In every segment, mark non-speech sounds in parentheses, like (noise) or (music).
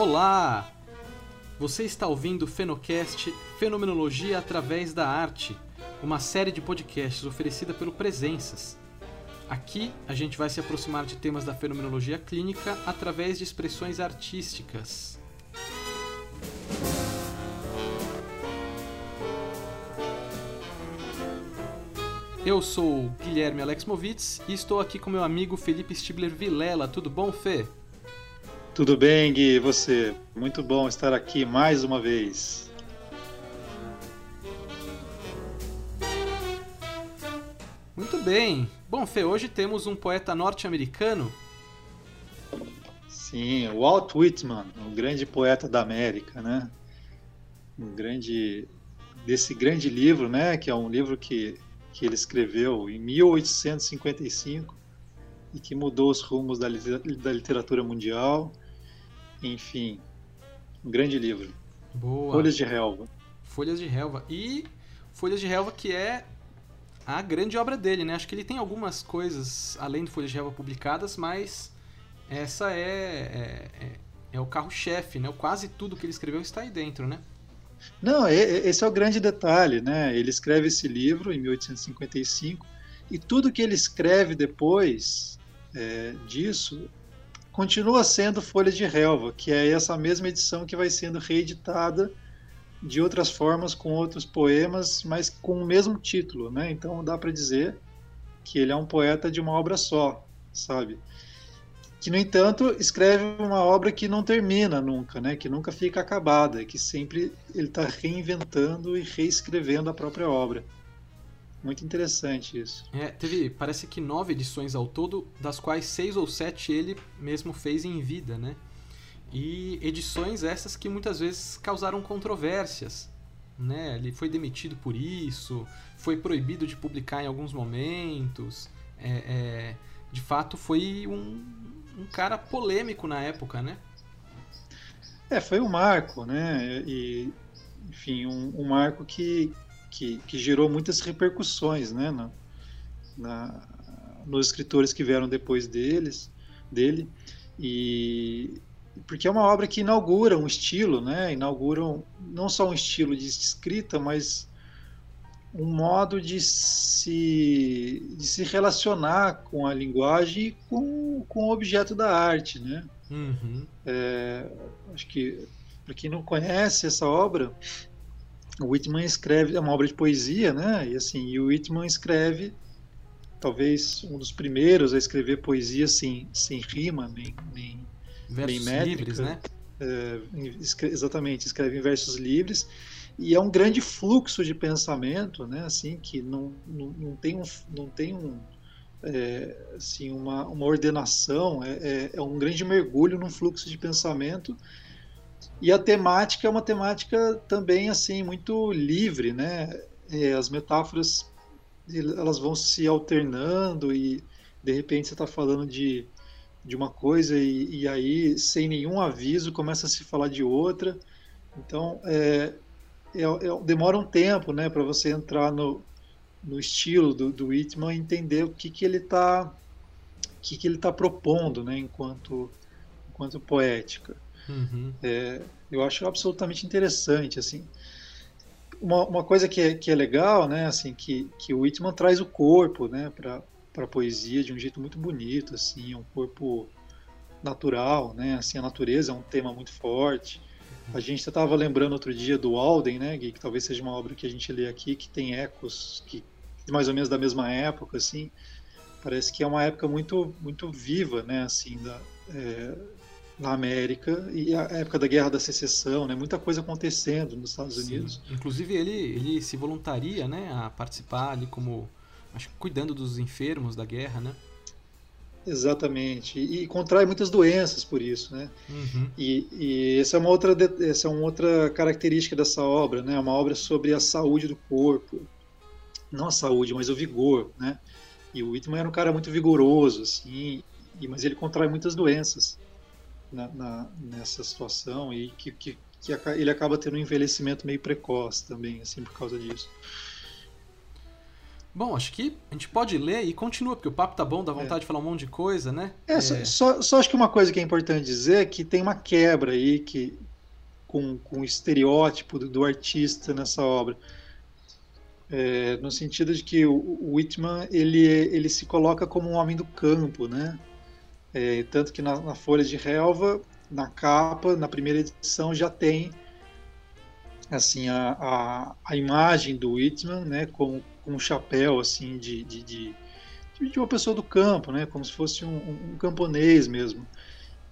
Olá! Você está ouvindo o Fenocast Fenomenologia através da Arte, uma série de podcasts oferecida pelo Presenças. Aqui a gente vai se aproximar de temas da fenomenologia clínica através de expressões artísticas. Eu sou Guilherme Alex Movitz e estou aqui com meu amigo Felipe Stibler Vilela. Tudo bom, Fê? Tudo bem, Gui, e você? Muito bom estar aqui mais uma vez. Muito bem. Bom, Fê, hoje temos um poeta norte-americano. Sim, Walt Whitman, o grande poeta da América, né? Um grande desse grande livro, né, que é um livro que, que ele escreveu em 1855 e que mudou os rumos da, da literatura mundial. Enfim, um grande livro. Boa. Folhas de Relva. Folhas de Relva. E Folhas de Relva que é a grande obra dele, né? Acho que ele tem algumas coisas além de Folhas de Relva publicadas, mas essa é, é, é, é o carro-chefe, né? Quase tudo que ele escreveu está aí dentro, né? Não, esse é o grande detalhe, né? Ele escreve esse livro em 1855 e tudo que ele escreve depois é, disso continua sendo Folhas de Relva, que é essa mesma edição que vai sendo reeditada de outras formas com outros poemas, mas com o mesmo título, né? Então dá para dizer que ele é um poeta de uma obra só, sabe? Que no entanto escreve uma obra que não termina nunca, né? Que nunca fica acabada, que sempre ele está reinventando e reescrevendo a própria obra. Muito interessante isso. É, teve, parece que nove edições ao todo, das quais seis ou sete ele mesmo fez em vida, né? E edições essas que muitas vezes causaram controvérsias, né? Ele foi demitido por isso, foi proibido de publicar em alguns momentos. É, é, de fato, foi um, um cara polêmico na época, né? É, foi um marco, né? E, enfim, um, um marco que, que, que gerou muitas repercussões né, na, na, nos escritores que vieram depois deles, dele. E porque é uma obra que inaugura um estilo, né? Inaugura um, não só um estilo de escrita, mas um modo de se, de se relacionar com a linguagem e com, com o objeto da arte, né? Uhum. É, acho que para quem não conhece essa obra, o Whitman escreve é uma obra de poesia, né? E assim, e o Whitman escreve talvez um dos primeiros a escrever poesia sem, sem rima nem, nem, versos nem métrica. livres, né? É, exatamente, escreve em versos livres e é um grande fluxo de pensamento, né? Assim que não, não, não tem um não tem um é, assim uma, uma ordenação, é, é, é um grande mergulho num fluxo de pensamento e a temática é uma temática também assim muito livre, né? É, as metáforas elas vão se alternando e de repente você está falando de, de uma coisa e, e, aí sem nenhum aviso começa a se falar de outra. Então é, é, é demora um tempo, né, para você entrar no, no estilo do, do Whitman e entender o que, que ele está que, que ele está propondo, né, enquanto enquanto poética. Uhum. É, eu acho absolutamente interessante, assim. Uma, uma coisa que é, que é legal, né, assim, que, que o Whitman traz o corpo, né, para para poesia de um jeito muito bonito, assim, é um corpo natural, né, assim, a natureza é um tema muito forte. A gente estava lembrando outro dia do Alden, né, Gui, que talvez seja uma obra que a gente lê aqui que tem ecos que mais ou menos da mesma época, assim. Parece que é uma época muito muito viva, né, assim, da, é, na América e a época da Guerra da Secessão, né? Muita coisa acontecendo nos Estados Sim. Unidos. Inclusive ele, ele se voluntaria, né, a participar ali como acho que cuidando dos enfermos da guerra, né? Exatamente. E, e contrai muitas doenças por isso, né? Uhum. E, e essa é uma outra essa é uma outra característica dessa obra, né? Uma obra sobre a saúde do corpo, não a saúde, mas o vigor, né? E o Whitman era um cara muito vigoroso, assim, e, mas ele contrai muitas doenças na, na, nessa situação e que, que, que, ele acaba tendo um envelhecimento meio precoce também, assim, por causa disso. Bom, acho que a gente pode ler e continua, porque o papo tá bom, dá vontade é. de falar um monte de coisa, né? É, é... Só, só, acho que uma coisa que é importante dizer é que tem uma quebra aí que, com, com o estereótipo do, do artista nessa obra. É, no sentido de que o, o Whitman ele, ele se coloca como um homem do campo, né? É, tanto que na, na Folha de Relva, na capa, na primeira edição, já tem assim a, a, a imagem do Whitman, né, com, com um chapéu assim de, de, de, de, uma pessoa do campo, né, como se fosse um, um, camponês mesmo.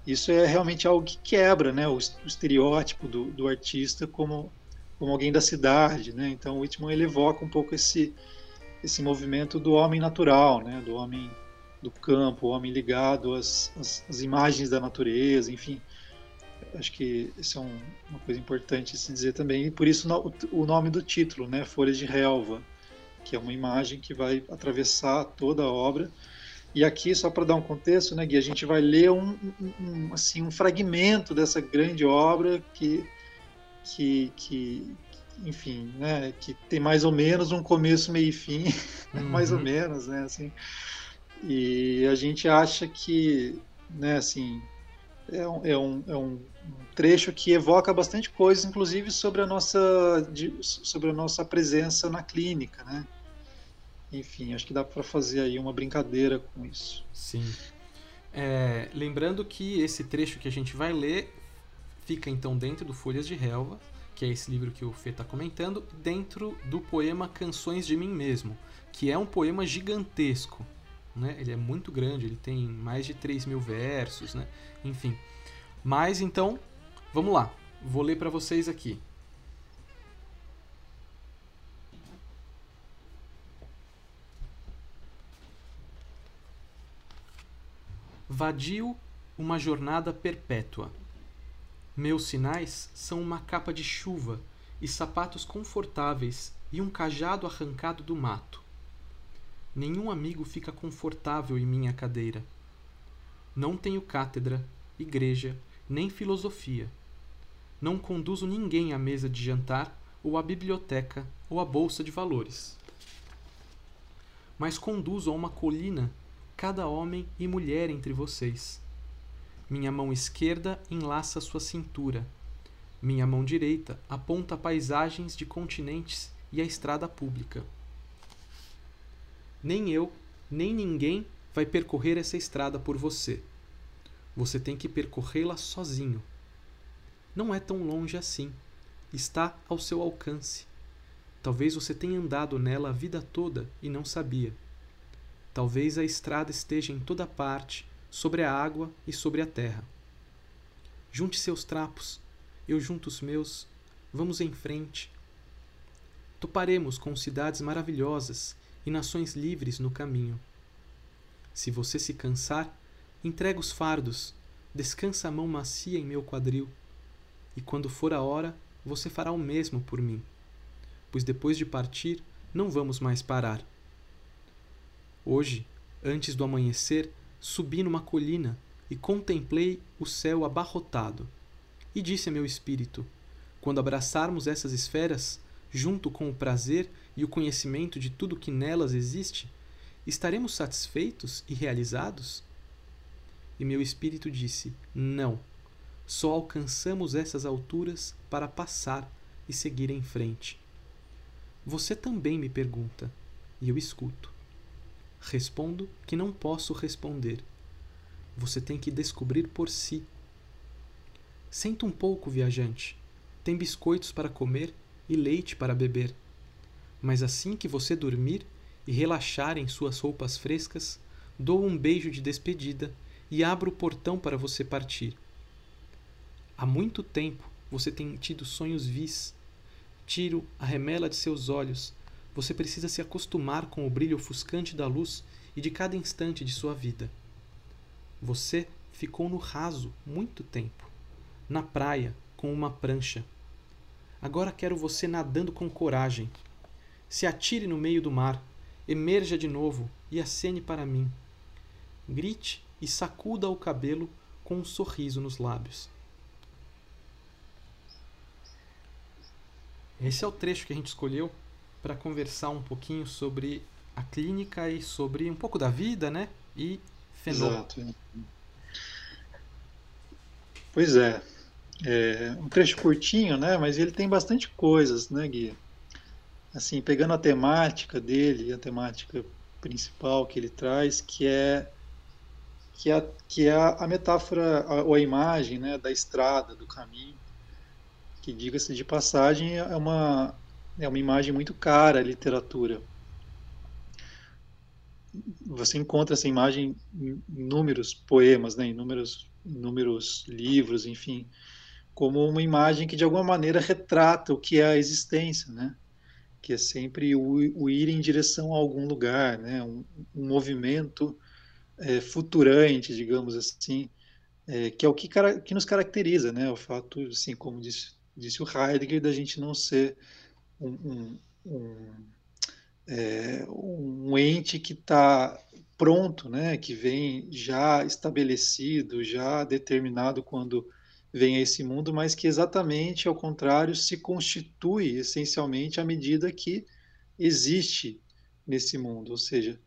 Isso é realmente algo que quebra, né, o, estereótipo do, do artista como como alguém da cidade, né? Então o Whitman ele evoca um pouco esse esse movimento do homem natural, né? Do homem do campo, o homem ligado às, às, às imagens da natureza, enfim. Acho que isso é um, uma coisa importante se dizer também. E por isso no, o nome do título, né? Folhas de Relva, que é uma imagem que vai atravessar toda a obra. E aqui, só para dar um contexto, né, Gui, a gente vai ler um, um, um, assim, um fragmento dessa grande obra que que, que enfim, né, que tem mais ou menos um começo, meio e fim, uhum. (laughs) mais ou menos, né, assim. E a gente acha que, né, assim, é um, é um, é um trecho que evoca bastante coisas, inclusive sobre a nossa, sobre a nossa presença na clínica, né. Enfim, acho que dá para fazer aí uma brincadeira com isso. Sim. É, lembrando que esse trecho que a gente vai ler fica então dentro do Folhas de Relva, que é esse livro que o Fê está comentando, dentro do poema Canções de Mim Mesmo, que é um poema gigantesco. Né? Ele é muito grande, ele tem mais de 3 mil versos, né? enfim. Mas então, vamos lá, vou ler para vocês aqui. Vadio, uma jornada perpétua. Meus sinais são uma capa de chuva e sapatos confortáveis e um cajado arrancado do mato. Nenhum amigo fica confortável em minha cadeira. Não tenho cátedra, igreja, nem filosofia. Não conduzo ninguém à mesa de jantar, ou à biblioteca, ou à bolsa de valores. Mas conduzo a uma colina cada homem e mulher entre vocês minha mão esquerda enlaça sua cintura. Minha mão direita aponta paisagens de continentes e a estrada pública. Nem eu, nem ninguém vai percorrer essa estrada por você. Você tem que percorrê-la sozinho. Não é tão longe assim. Está ao seu alcance. Talvez você tenha andado nela a vida toda e não sabia. Talvez a estrada esteja em toda parte sobre a água e sobre a terra. Junte seus trapos, eu junto os meus, vamos em frente. Toparemos com cidades maravilhosas e nações livres no caminho. Se você se cansar, entrega os fardos, descansa a mão macia em meu quadril, e quando for a hora, você fará o mesmo por mim, pois depois de partir, não vamos mais parar. Hoje, antes do amanhecer, subi numa colina e contemplei o céu abarrotado. E disse a meu espírito: quando abraçarmos essas esferas, junto com o prazer e o conhecimento de tudo que nelas existe, estaremos satisfeitos e realizados? E meu espírito disse: Não. Só alcançamos essas alturas para passar e seguir em frente. Você também me pergunta, e eu escuto. Respondo que não posso responder. Você tem que descobrir por si. Senta um pouco, viajante. Tem biscoitos para comer e leite para beber. Mas assim que você dormir e relaxar em suas roupas frescas, dou um beijo de despedida e abro o portão para você partir. Há muito tempo você tem tido sonhos vis. Tiro a remela de seus olhos você precisa se acostumar com o brilho ofuscante da luz e de cada instante de sua vida. Você ficou no raso muito tempo, na praia com uma prancha. Agora quero você nadando com coragem. Se atire no meio do mar, emerja de novo e acene para mim. Grite e sacuda o cabelo com um sorriso nos lábios. Esse é o trecho que a gente escolheu para conversar um pouquinho sobre a clínica e sobre um pouco da vida, né? E fenômeno. Exato. Pois é. É. Um trecho curtinho, né? Mas ele tem bastante coisas, né, Gui? Assim, pegando a temática dele, a temática principal que ele traz, que é que é, que é a metáfora ou a imagem né, da estrada, do caminho, que, diga-se de passagem, é uma, é uma imagem muito cara à literatura. Você encontra essa imagem em inúmeros poemas, né, inúmeros, inúmeros livros, enfim, como uma imagem que de alguma maneira retrata o que é a existência, né? que é sempre o, o ir em direção a algum lugar, né? um, um movimento é, futurante, digamos assim, é, que é o que, que, nos caracteriza, né? O fato, assim, como disse, disse o Heidegger, da gente não ser um, um, um, é, um ente que está pronto, né? Que vem já estabelecido, já determinado quando vem a esse mundo, mas que exatamente ao contrário se constitui essencialmente à medida que existe nesse mundo, ou seja,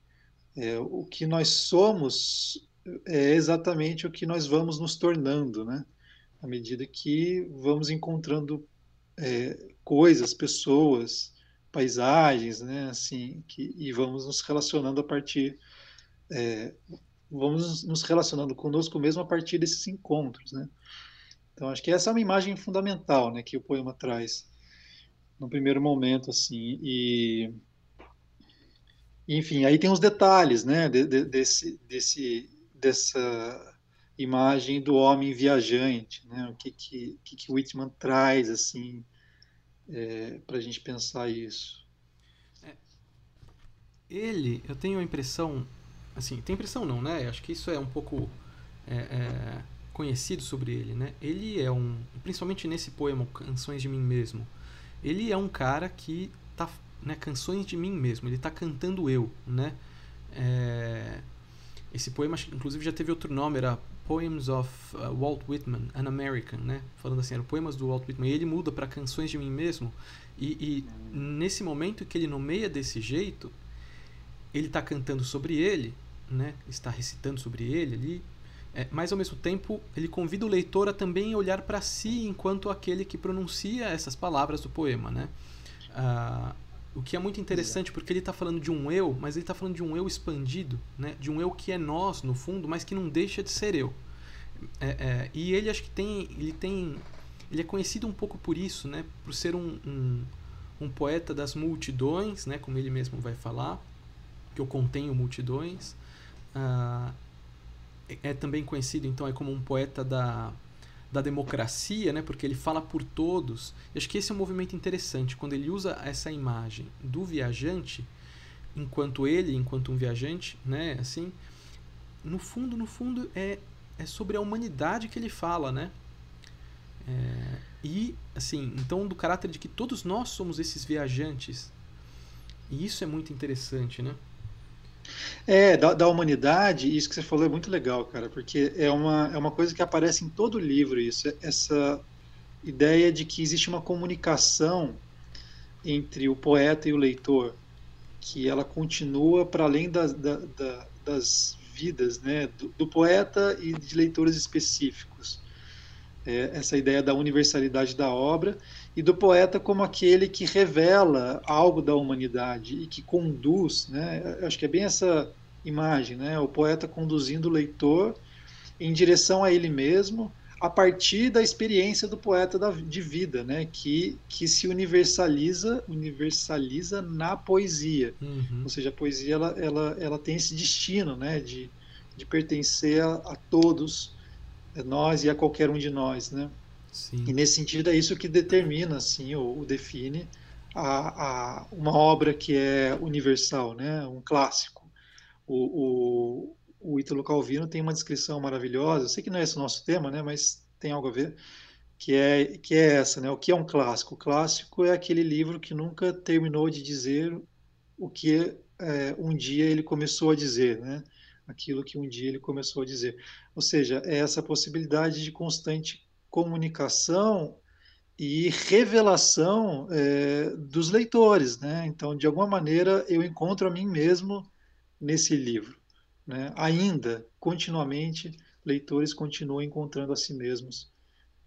é, o que nós somos é exatamente o que nós vamos nos tornando, né? À medida que vamos encontrando é, coisas, pessoas, paisagens, né? Assim, que, e vamos nos relacionando a partir, é, vamos nos relacionando conosco mesmo a partir desses encontros, né? Então acho que essa é uma imagem fundamental, né? Que o poema traz no primeiro momento, assim, e enfim, aí tem os detalhes, né, de, de, desse, desse, dessa imagem do homem viajante, né, o que que, que, que Whitman traz, assim, é, para a gente pensar isso. É, ele, eu tenho a impressão, assim, tem impressão não, né, acho que isso é um pouco é, é, conhecido sobre ele, né, ele é um, principalmente nesse poema, Canções de Mim Mesmo, ele é um cara que está né, canções de mim mesmo. Ele está cantando eu, né? É, esse poema, inclusive, já teve outro nome, era Poems of uh, Walt Whitman, An American, né? Falando assim, eram poemas do Walt Whitman. E ele muda para canções de mim mesmo. E, e, nesse momento que ele nomeia desse jeito, ele está cantando sobre ele, né? Está recitando sobre ele ali. É, mas ao mesmo tempo ele convida o leitor a também olhar para si enquanto aquele que pronuncia essas palavras do poema, né? Uh, o que é muito interessante porque ele está falando de um eu, mas ele está falando de um eu expandido, né? de um eu que é nós, no fundo, mas que não deixa de ser eu. É, é, e ele acho que tem. Ele tem. Ele é conhecido um pouco por isso, né? Por ser um, um, um poeta das multidões, né? Como ele mesmo vai falar, que eu contenho multidões. Ah, é, também conhecido, então, é como um poeta da, da democracia, né? porque ele fala por todos. Eu acho que esse é um movimento interessante, quando ele usa essa imagem do viajante, enquanto ele, enquanto um viajante, né? assim, no fundo, no fundo, é, é sobre a humanidade que ele fala, né? É, e, assim, então, do caráter de que todos nós somos esses viajantes. E isso é muito interessante, né? É, da, da, humanidade, isso que você falou é muito legal, cara, porque é uma, é uma coisa que aparece em todo livro, isso, essa ideia de que existe uma comunicação entre o poeta e o leitor, que ela continua para além da, da, das vidas né, do, do, poeta e de leitores específicos. É, essa ideia da universalidade da obra e do poeta como aquele que revela algo da humanidade e que conduz, né? Eu acho que é bem essa imagem, né? O poeta conduzindo o leitor em direção a ele mesmo, a partir da experiência do poeta da, de vida, né? Que, que se universaliza, universaliza na poesia. Uhum. Ou seja, a poesia ela, ela, ela tem esse destino, né? De, de pertencer a, a todos nós e a qualquer um de nós, né? Sim. E nesse sentido é isso que determina, assim, ou, define a, a, uma obra que é universal, né? Um clássico. O, o, o Ítalo Calvino tem uma descrição maravilhosa. Eu sei que não é esse o nosso tema, né? Mas tem algo a ver. Que é, que é essa, né? O que é um clássico? O clássico é aquele livro que nunca terminou de dizer o que é, um dia ele começou a dizer, né? Aquilo que um dia ele começou a dizer. Ou seja, é essa possibilidade de constante comunicação e revelação é, dos leitores, né? Então, de alguma maneira, eu encontro a mim mesmo nesse livro, né? Ainda, continuamente, leitores continuam encontrando a si mesmos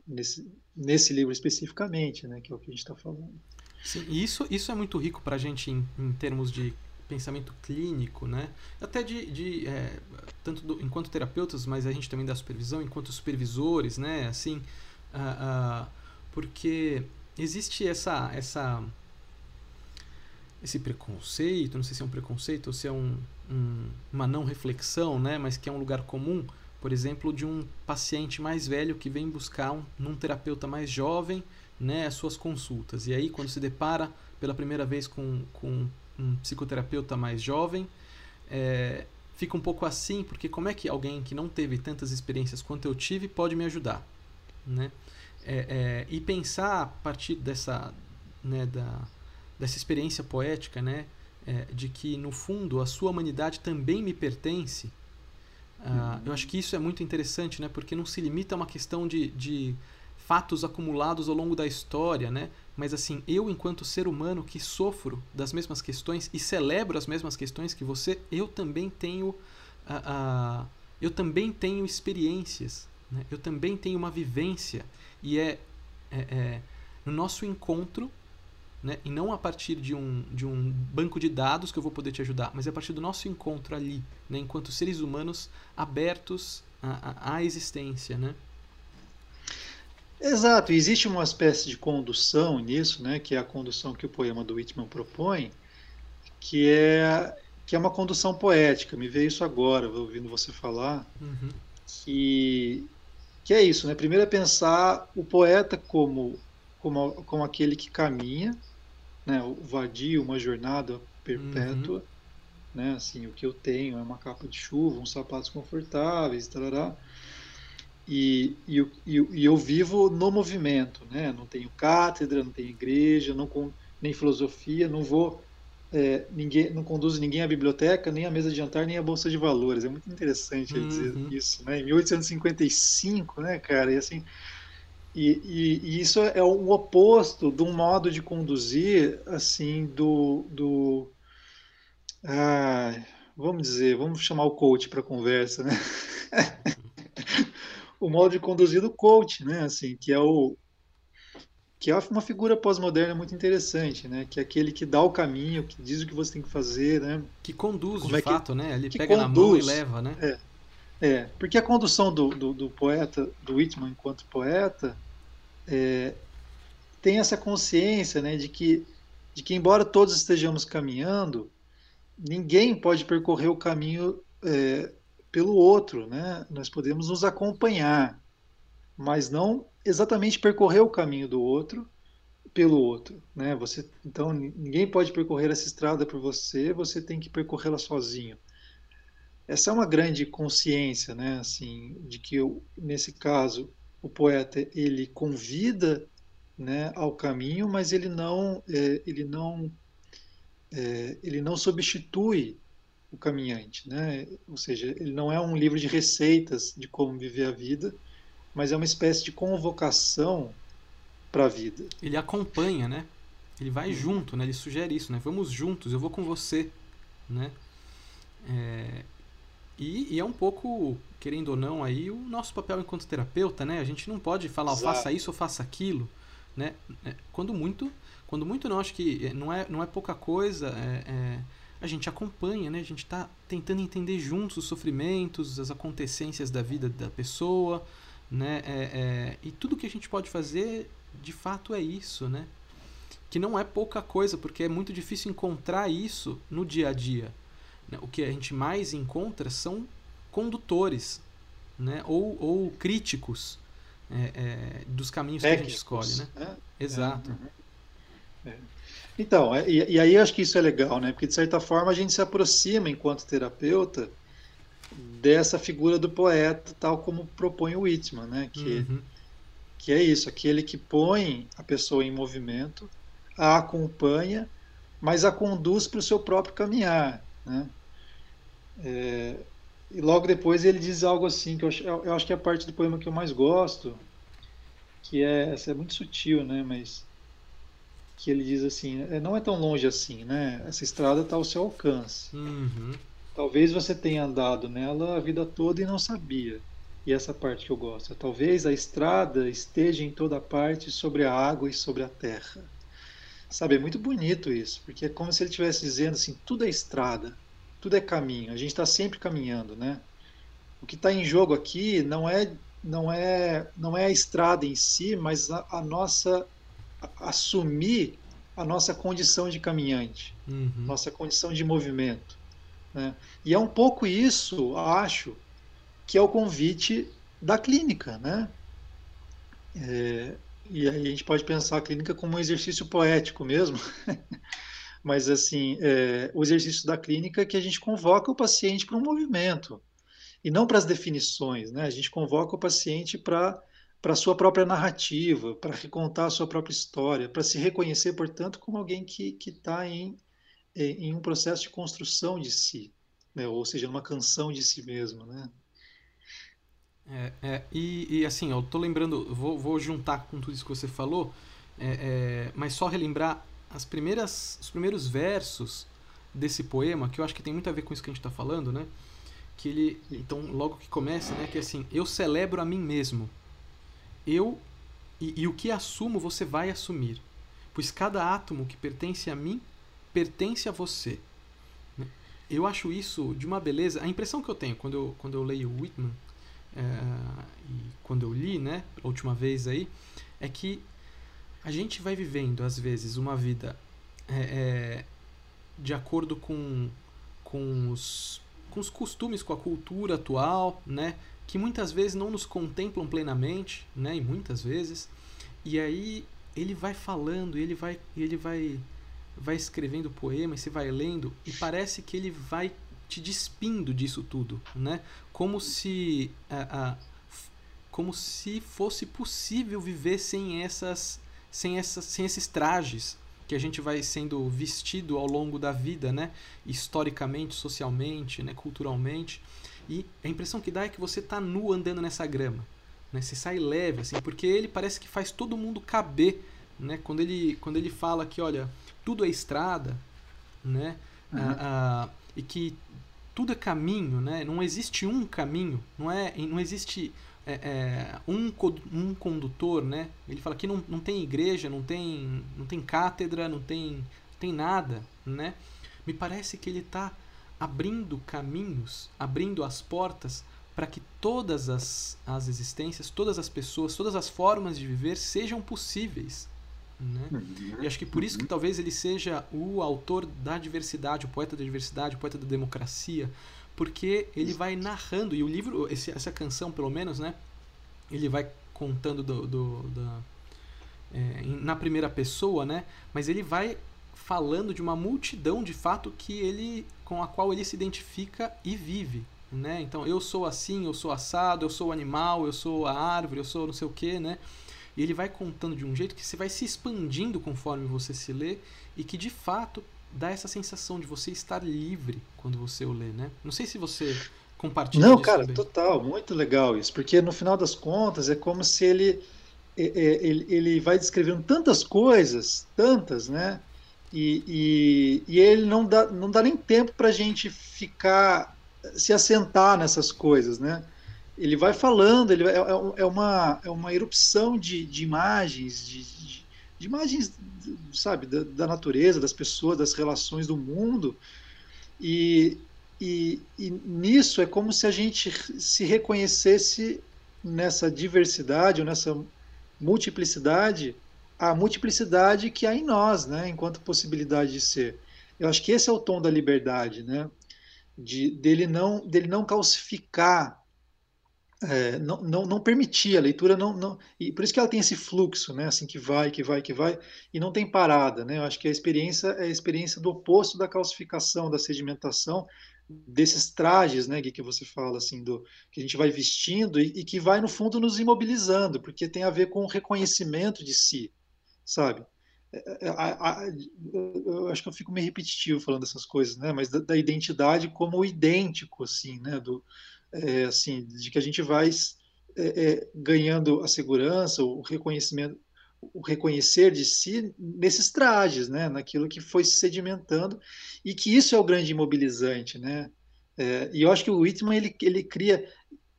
nesse, nesse livro especificamente, né? Que é o que a gente está falando. Sim, e isso, isso é muito rico para a gente em, em termos de pensamento clínico, né? Até de, de é, tanto do, enquanto terapeutas, mas a gente também dá supervisão enquanto supervisores, né? Assim, uh, uh, porque existe essa essa esse preconceito, não sei se é um preconceito ou se é um, um, uma não reflexão, né? Mas que é um lugar comum, por exemplo, de um paciente mais velho que vem buscar um, num terapeuta mais jovem, né? As suas consultas e aí quando se depara pela primeira vez com, com um psicoterapeuta mais jovem, é, fica um pouco assim, porque como é que alguém que não teve tantas experiências quanto eu tive pode me ajudar? Né? É, é, e pensar a partir dessa, né, da, dessa experiência poética, né, é, de que no fundo a sua humanidade também me pertence, uh, eu acho que isso é muito interessante, né, porque não se limita a uma questão de, de fatos acumulados ao longo da história, né? Mas assim, eu enquanto ser humano que sofro das mesmas questões e celebro as mesmas questões que você, eu também tenho eu também tenho experiências, né? Eu também tenho uma vivência e é, é, é no nosso encontro né? E não a partir de um, de um banco de dados que eu vou poder te ajudar, mas é a partir do nosso encontro ali, né? enquanto seres humanos abertos à, à existência. Né? Exato, existe uma espécie de condução nisso, né, que é a condução que o poema do Whitman propõe, que é que é uma condução poética. Me veio isso agora, ouvindo você falar, uhum. que que é isso, né? Primeiro é pensar o poeta como como, como aquele que caminha, né? O vadio, uma jornada perpétua, uhum. né? Assim, o que eu tenho é uma capa de chuva, uns sapatos confortáveis, tarará. E, e, e, eu vivo no movimento, né? Não tenho cátedra, não tenho igreja, não com, nem filosofia, não vou, é, ninguém, não conduzo ninguém à biblioteca, nem à mesa de jantar, nem à bolsa de valores. É muito interessante uhum. dizer isso, né? Em 1855, né, cara? E assim, e, e, e, isso é o oposto de um modo de conduzir, assim, do, do ah, vamos dizer, vamos chamar o coach para conversa, né? (laughs) o modo de conduzir do coach, né? Assim, que é o que é uma figura pós-moderna muito interessante, né? Que é aquele que dá o caminho, que diz o que você tem que fazer, né? Que conduz, Como de é fato, que, né? Ele pega conduz, na mão e leva, né? É, é porque a condução do, do, do, poeta, do Whitman enquanto poeta, é, tem essa consciência, né? De que, de que embora todos estejamos caminhando, ninguém pode percorrer o caminho é, pelo outro, né? Nós podemos nos acompanhar, mas não exatamente percorrer o caminho do outro pelo outro, né? Você então ninguém pode percorrer essa estrada por você, você tem que percorrê-la sozinho. Essa é uma grande consciência, né? Assim, de que eu, nesse caso o poeta ele convida, né, ao caminho, mas ele não é, ele não é, ele não substitui o caminhante, né? Ou seja, ele não é um livro de receitas de como viver a vida, mas é uma espécie de convocação para a vida. Ele acompanha, né? Ele vai uhum. junto, né? Ele sugere isso, né? Vamos juntos, eu vou com você, né? É... E, e, é um pouco, querendo ou não, aí o nosso papel enquanto terapeuta, né? A gente não pode falar, oh, faça isso ou faça aquilo, né? É, quando muito, quando muito não acho que é, não é, não é pouca coisa. É, é a gente acompanha, né? A gente está tentando entender juntos os sofrimentos, as acontecências da vida da pessoa, né? É, é, e tudo que a gente pode fazer, de fato, é isso, né? Que não é pouca coisa, porque é muito difícil encontrar isso no dia a dia. Né? O que a gente mais encontra são condutores, né? Ou, ou críticos é, é dos caminhos Técnicos, que a gente escolhe, né? né? Exato. Uhum. Então, é, e, e, aí acho que isso é legal, né? Porque de certa forma a gente se aproxima enquanto terapeuta dessa figura do poeta, tal como propõe o Whitman, né? Que, uhum. que é isso, aquele que põe a pessoa em movimento, a acompanha, mas a conduz para o seu próprio caminhar, né? É, e logo depois ele diz algo assim que eu, eu acho que é a parte do poema que eu mais gosto, que é, essa é muito sutil, né? Mas que ele diz assim, é, não é tão longe assim, né? Essa estrada está ao seu alcance. Uhum. Talvez você tenha andado nela a vida toda e não sabia. E essa parte que eu gosto. Talvez a estrada esteja em toda parte sobre a água e sobre a terra. Sabe, é muito bonito isso, porque é como se ele estivesse dizendo assim, tudo é estrada, tudo é caminho. A gente está sempre caminhando, né? O que está em jogo aqui não é não é não é a estrada em si, mas a, a nossa assumir a nossa condição de caminhante, uhum. nossa condição de movimento. Né? E é um pouco isso, acho, que é o convite da clínica, né? É, e aí a gente pode pensar a clínica como um exercício poético mesmo, (laughs) mas assim, é, o exercício da clínica é que a gente convoca o paciente para um movimento e não para as definições, né? A gente convoca o paciente para para sua própria narrativa, para recontar a sua própria história, para se reconhecer, portanto, como alguém que está em, em um processo de construção de si, né? ou seja, numa canção de si mesmo. Né? É, é, e, e, assim, eu tô lembrando, vou, vou juntar com tudo isso que você falou, é, é, mas só relembrar as primeiras, os primeiros versos desse poema, que eu acho que tem muito a ver com isso que a gente está falando, né? Que ele, então, logo que começa, né? Que é assim, eu celebro a mim mesmo eu e, e o que assumo você vai assumir, pois cada átomo que pertence a mim pertence a você. Eu acho isso de uma beleza. A impressão que eu tenho quando eu, quando eu leio Whitman, é, e quando eu li, né, a última vez aí, é que a gente vai vivendo, às vezes, uma vida é, é, de acordo com, com, os, com os costumes, com a cultura atual, né? Que muitas vezes não nos contemplam plenamente, né? E muitas vezes. E aí ele vai falando, ele vai, ele vai, vai escrevendo poema, e você vai lendo e parece que ele vai te despindo disso tudo, né? Como se a, a, como se fosse possível viver sem essas sem essas sem esses trajes que a gente vai sendo vestido ao longo da vida, né? Historicamente, socialmente, né? culturalmente. E a impressão que dá é que você tá nu andando nessa grama. Né? Você sai leve, assim, porque ele parece que faz todo mundo caber. Né? Quando, ele, quando ele fala que, olha, tudo é estrada, né? Uhum. Ah, ah, e que tudo é caminho, né? Não existe um caminho, não é, não existe é, é, um, um condutor, né? Ele fala que não, não tem igreja, não tem, não tem cátedra, não tem, tem nada, né? Me parece que ele está abrindo caminhos, abrindo as portas para que todas as, as existências, todas as pessoas, todas as formas de viver sejam possíveis. Né? Uhum. E acho que por isso que talvez ele seja o autor da diversidade, o poeta da diversidade, o poeta da democracia, porque ele vai narrando, e o livro, esse, essa canção pelo menos, né, ele vai contando do, do da, é, na primeira pessoa, né, mas ele vai falando de uma multidão de fato que ele com a qual ele se identifica e vive. Né? Então, eu sou assim, eu sou assado, eu sou animal, eu sou a árvore, eu sou não sei o que, né? E ele vai contando de um jeito que você vai se expandindo conforme você se lê e que de fato dá essa sensação de você estar livre quando você o lê, né? Não sei se você compartilha Não, cara, também. total, muito legal isso, porque no final das contas é como se ele ele, ele vai descrevendo tantas coisas, tantas, né? E, e, e ele não dá, não dá nem tempo para a gente ficar, se assentar nessas coisas, né? Ele vai falando, ele é, é, é uma, é uma erupção de, de imagens, de, de, de imagens, sabe, da, da, natureza, das pessoas, das relações do mundo. E, e, e nisso é como se a gente se reconhecesse nessa diversidade ou nessa multiplicidade a multiplicidade que há em nós, né, enquanto possibilidade de ser. Eu acho que esse é o tom da liberdade, né, de, dele, não, dele não calcificar, é, não, não, não, permitir a leitura, não, não, e por isso que ela tem esse fluxo, né, assim, que vai, que vai, que vai, e não tem parada, né, eu acho que a experiência é a experiência do oposto da calcificação, da sedimentação, desses trajes, né, que você fala, assim, do que a gente vai vestindo e, e, que vai, no fundo, nos imobilizando, porque tem a ver com o reconhecimento de si, sabe? É, é, a, eu acho que eu fico meio repetitivo falando essas coisas, né? Mas da, da identidade como idêntico, assim, né? Do, é, assim, de que a gente vai é, é, ganhando a segurança, o reconhecimento, o reconhecer de si nesses trajes, né? naquilo que foi se sedimentando, e que isso é o grande imobilizante. Né? É, e eu acho que o Whitman ele, ele, cria,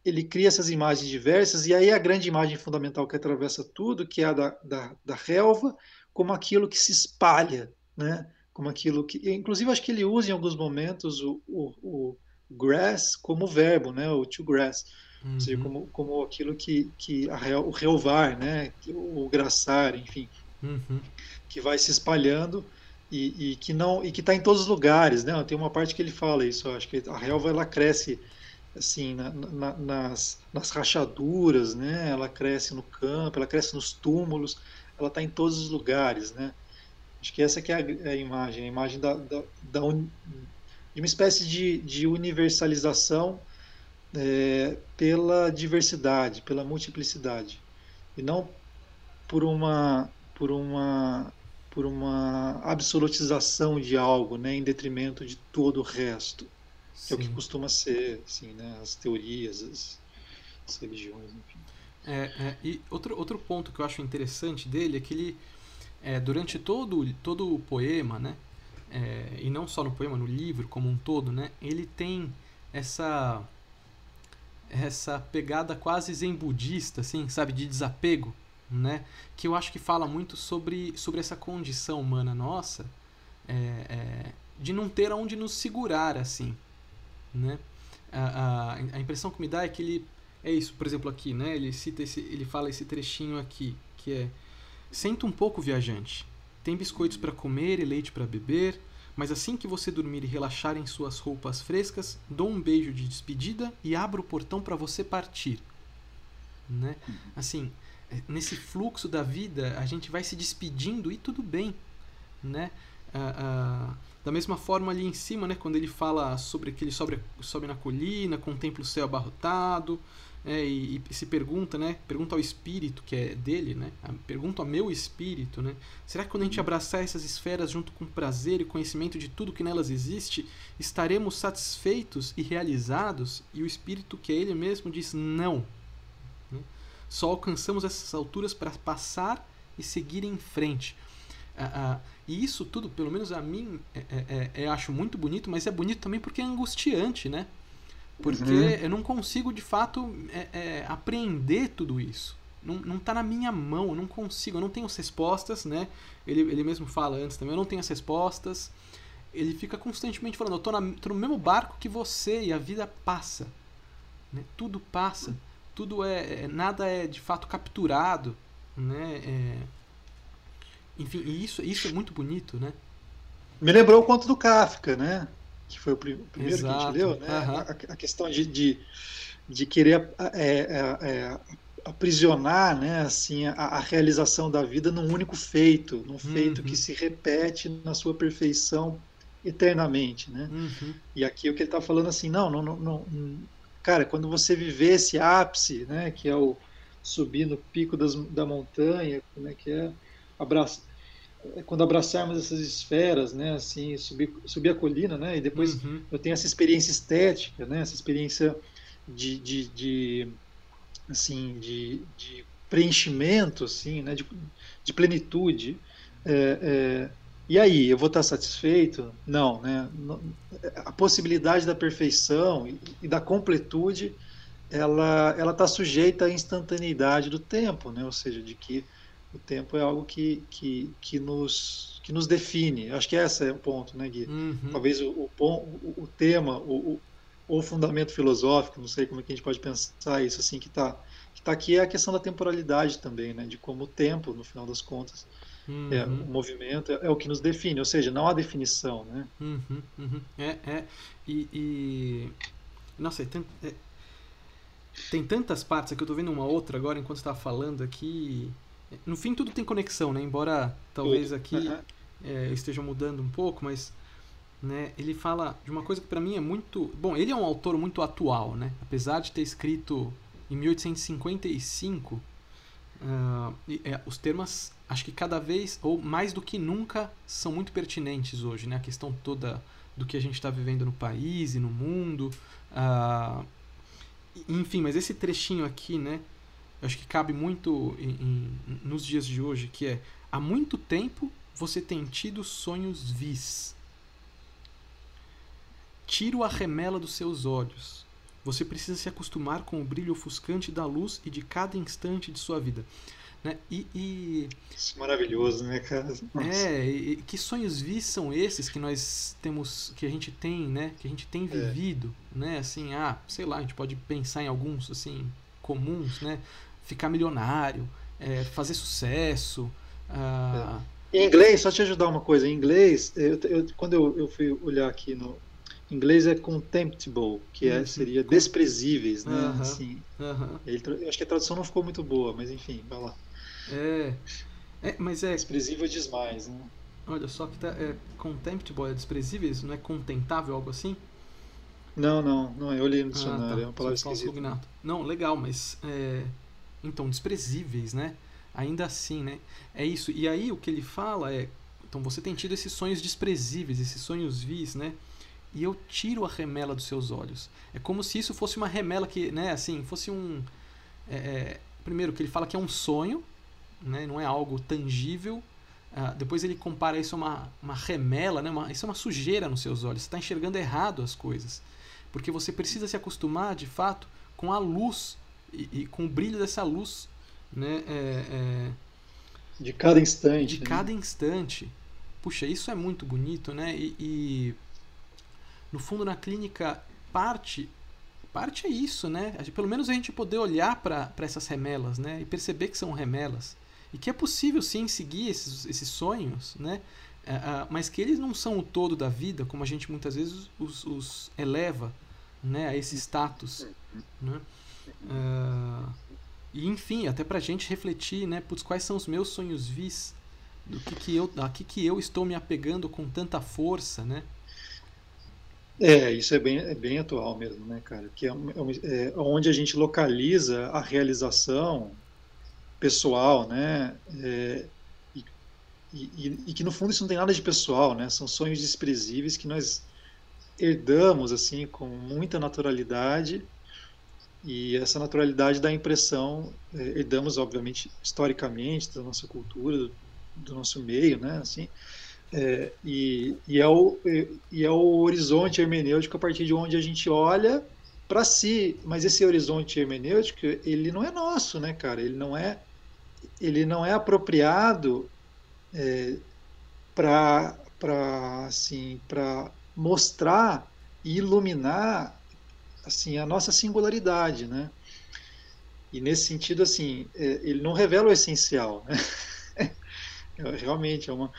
ele cria essas imagens diversas, e aí a grande imagem fundamental que atravessa tudo, que é a da, da, da relva, como aquilo que se espalha, né? como aquilo que. Inclusive, acho que ele usa em alguns momentos o, o, o grass como verbo, né? o to grass Uhum. Ou seja, uhum. como, como aquilo que, que a, o relvar, né? o graçar, enfim, uhum. que vai se espalhando e, e que não e que está em todos os lugares, né? Tem uma parte que ele fala isso, acho que a relva ela cresce assim na, na, nas, nas rachaduras, né? Ela cresce no campo, ela cresce nos túmulos, ela está em todos os lugares, né? Acho que essa que é a, a imagem, a imagem da, da, da un, de uma espécie de, de universalização é, pela diversidade, pela multiplicidade, e não por uma por uma por uma absolutização de algo, né, em detrimento de todo o resto, Sim. é o que costuma ser, assim, né, as teorias, as, as religiões, enfim. É, é, e outro, outro ponto que eu acho interessante dele é que ele, é, durante todo, todo o poema, né, é, e não só no poema, no livro como um todo, né, ele tem essa essa pegada quase zen budista, assim, sabe, de desapego, né? Que eu acho que fala muito sobre, sobre essa condição humana nossa é, é, de não ter aonde nos segurar, assim, né? A, a, a, impressão que me dá é que ele é isso, por exemplo, aqui, né? Ele cita esse, ele fala esse trechinho aqui, que é: Senta um pouco, viajante. Tem biscoitos para comer e leite para beber mas assim que você dormir e relaxar em suas roupas frescas, dou um beijo de despedida e abro o portão para você partir. Né? Assim, é, nesse fluxo da vida, a gente vai se despedindo e tudo bem. Né? Ah, ah, da mesma forma ali em cima, né, quando ele fala sobre que ele sobe, sobe na colina, contempla o céu abarrotado, é, e, e, se pergunta, né? Pergunta ao espírito que é dele, né? Pergunta ao meu espírito, né? Será que quando a gente abraçar essas esferas junto com prazer e conhecimento de tudo que nelas existe, estaremos satisfeitos e realizados? E o espírito que é ele mesmo diz não. Né? Só alcançamos essas alturas para passar e seguir em frente. Ah, ah, e isso tudo, pelo menos a mim, é, é, é, acho muito bonito, mas é bonito também porque é angustiante, né? Porque uhum. eu não consigo, de fato, é, é, apreender tudo isso. Não, está na minha mão, eu não consigo, eu não tenho as respostas, né? Ele, ele mesmo fala antes também, eu não tenho as respostas. Ele fica constantemente falando, eu tô, na, tô no mesmo barco que você e a vida passa. Né? Tudo passa. Tudo é, é Nada é de fato capturado. Né? Enfim, e isso, isso é muito bonito, né? Me lembrou o conto do Kafka, né? que foi o primeiro Exato. que a gente leu, né? Uhum. A, a, questão de, de, de querer é, é, é, aprisionar né, assim, a, a, realização da vida num único feito, num feito uhum. que se repete na sua perfeição eternamente. Né? Uhum. E aqui o que ele está falando assim, não, não, não, não, cara, quando você viver esse ápice, né, que é o subir no pico das, da montanha, como é que é, abraço quando abraçarmos essas esferas, né, assim, subir, subir a colina, né, e depois uhum. eu tenho essa experiência estética, né, essa experiência de, de, de assim, de, de, preenchimento, assim, né, de, de plenitude. É, é, e aí, eu vou estar satisfeito? Não, né? A possibilidade da perfeição e, e da completude, ela ela está sujeita à instantaneidade do tempo, né? Ou seja, de que o tempo é algo que, que, que, nos, que nos define. Acho que esse é o ponto, né, Gui? Uhum. Talvez o, o, o, o tema, o, o, fundamento filosófico, não sei como é que a gente pode pensar isso, assim, que está que tá aqui é a questão da temporalidade também, né? De como o tempo, no final das contas, uhum. é, o movimento é, é, o que nos define, ou seja, não há definição, né? Uhum, uhum. É, é. E, e... Nossa, tem, é... tem tantas partes aqui, eu estou vendo uma outra agora enquanto estava falando aqui no fim tudo tem conexão, né? Embora talvez aqui é, esteja mudando um pouco, mas né, ele fala de uma coisa que para mim é muito... Bom, ele é um autor muito atual, né? Apesar de ter escrito em 1855, uh, é, os temas acho que cada vez, ou mais do que nunca, são muito pertinentes hoje, né? A questão toda do que a gente está vivendo no país e no mundo. Uh, enfim, mas esse trechinho aqui, né? Acho que cabe muito em, em, nos dias de hoje, que é há muito tempo você tem tido sonhos vis. Tiro a remela dos seus olhos. Você precisa se acostumar com o brilho ofuscante da luz e de cada instante de sua vida. Né? E, e... Isso é maravilhoso, né, cara? Nossa. É, e, que sonhos vis são esses que nós temos, que a gente tem, né? Que a gente tem é. vivido, é. né? Assim, ah, sei lá, a gente pode pensar em alguns, assim, comuns, né? Ficar milionário, é, fazer sucesso. Ah... É. Em inglês, só te ajudar uma coisa, em inglês, eu, eu, quando eu, eu fui olhar aqui no, em inglês é contemptible, que é, uhum. seria desprezíveis, né? Uhum. Assim, uhum. Ele, eu acho que a tradução não ficou muito boa, mas enfim, vai lá. É. é mas é. Desprezível demais, né? Olha só que tá. É, contemptible é desprezível, isso não é contentável, algo assim? Não, não, não, eu olhei no dicionário, ah, tá. é uma palavra esquisita. Não, legal, mas. É, então, desprezíveis, né? Ainda assim, né? É isso. E aí o que ele fala é. Então você tem tido esses sonhos desprezíveis, esses sonhos vis, né? E eu tiro a remela dos seus olhos. É como se isso fosse uma remela que, né, assim, fosse um. É, é primeiro, que ele fala que é um sonho, né? não é algo tangível. Uh, depois ele compara isso a uma, uma remela, né? Uma, isso é uma sujeira nos seus olhos. Você está enxergando errado as coisas. Porque você precisa se acostumar, de fato, com a luz e, e com o brilho dessa luz. Né? É, é, de cada instante. De né? cada instante. Puxa, isso é muito bonito, né? E, e, no fundo, na clínica, parte parte é isso, né? Pelo menos a gente poder olhar para essas remelas, né? E perceber que são remelas e que é possível sim seguir esses, esses sonhos, né? Uh, mas que eles não são o todo da vida, como a gente muitas vezes os, os eleva né, a esse status. Né? Uh, e enfim, até para a gente refletir, né, putz, quais são os meus sonhos vis, do que, que eu, a que, que eu estou me apegando com tanta força, né? É, isso é bem, é bem atual mesmo, né, cara? Que é, é, é onde a gente localiza a realização pessoal, né? É, e, e, e, que no fundo isso não tem nada de pessoal, né? São sonhos desprezíveis que nós herdamos assim com muita naturalidade e essa naturalidade dá a impressão, é, herdamos obviamente historicamente da nossa cultura, do, nosso meio, né? Assim, é, e, e, é o, e é o horizonte hermenêutico a partir de onde a gente olha para si, mas esse horizonte hermenêutico ele não é nosso, né, cara? Ele não é ele não é apropriado é, para assim, mostrar e iluminar assim, a nossa singularidade, né? E nesse sentido, assim, é, ele não revela o essencial, né? (laughs) É, realmente é uma...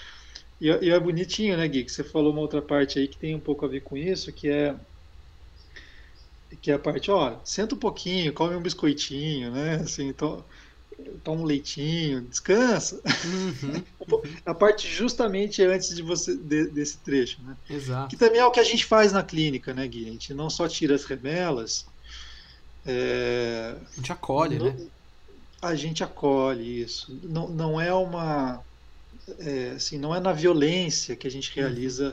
E, e é bonitinho, né, Gui, que você falou uma outra parte aí que tem um pouco a ver com isso, que é que é a parte, ó, senta um pouquinho, come um biscoitinho, né? Assim, então, toma um leitinho, descansa. Uhum, (laughs) uhum. a parte justamente antes de você de, desse trecho, né? Exato. Que também é o que a gente faz na clínica, né, Gui? A gente não só tira as remelas. É... A gente acolhe, não, né? A gente acolhe isso. Não, não é uma. É, assim, não é na violência que a gente realiza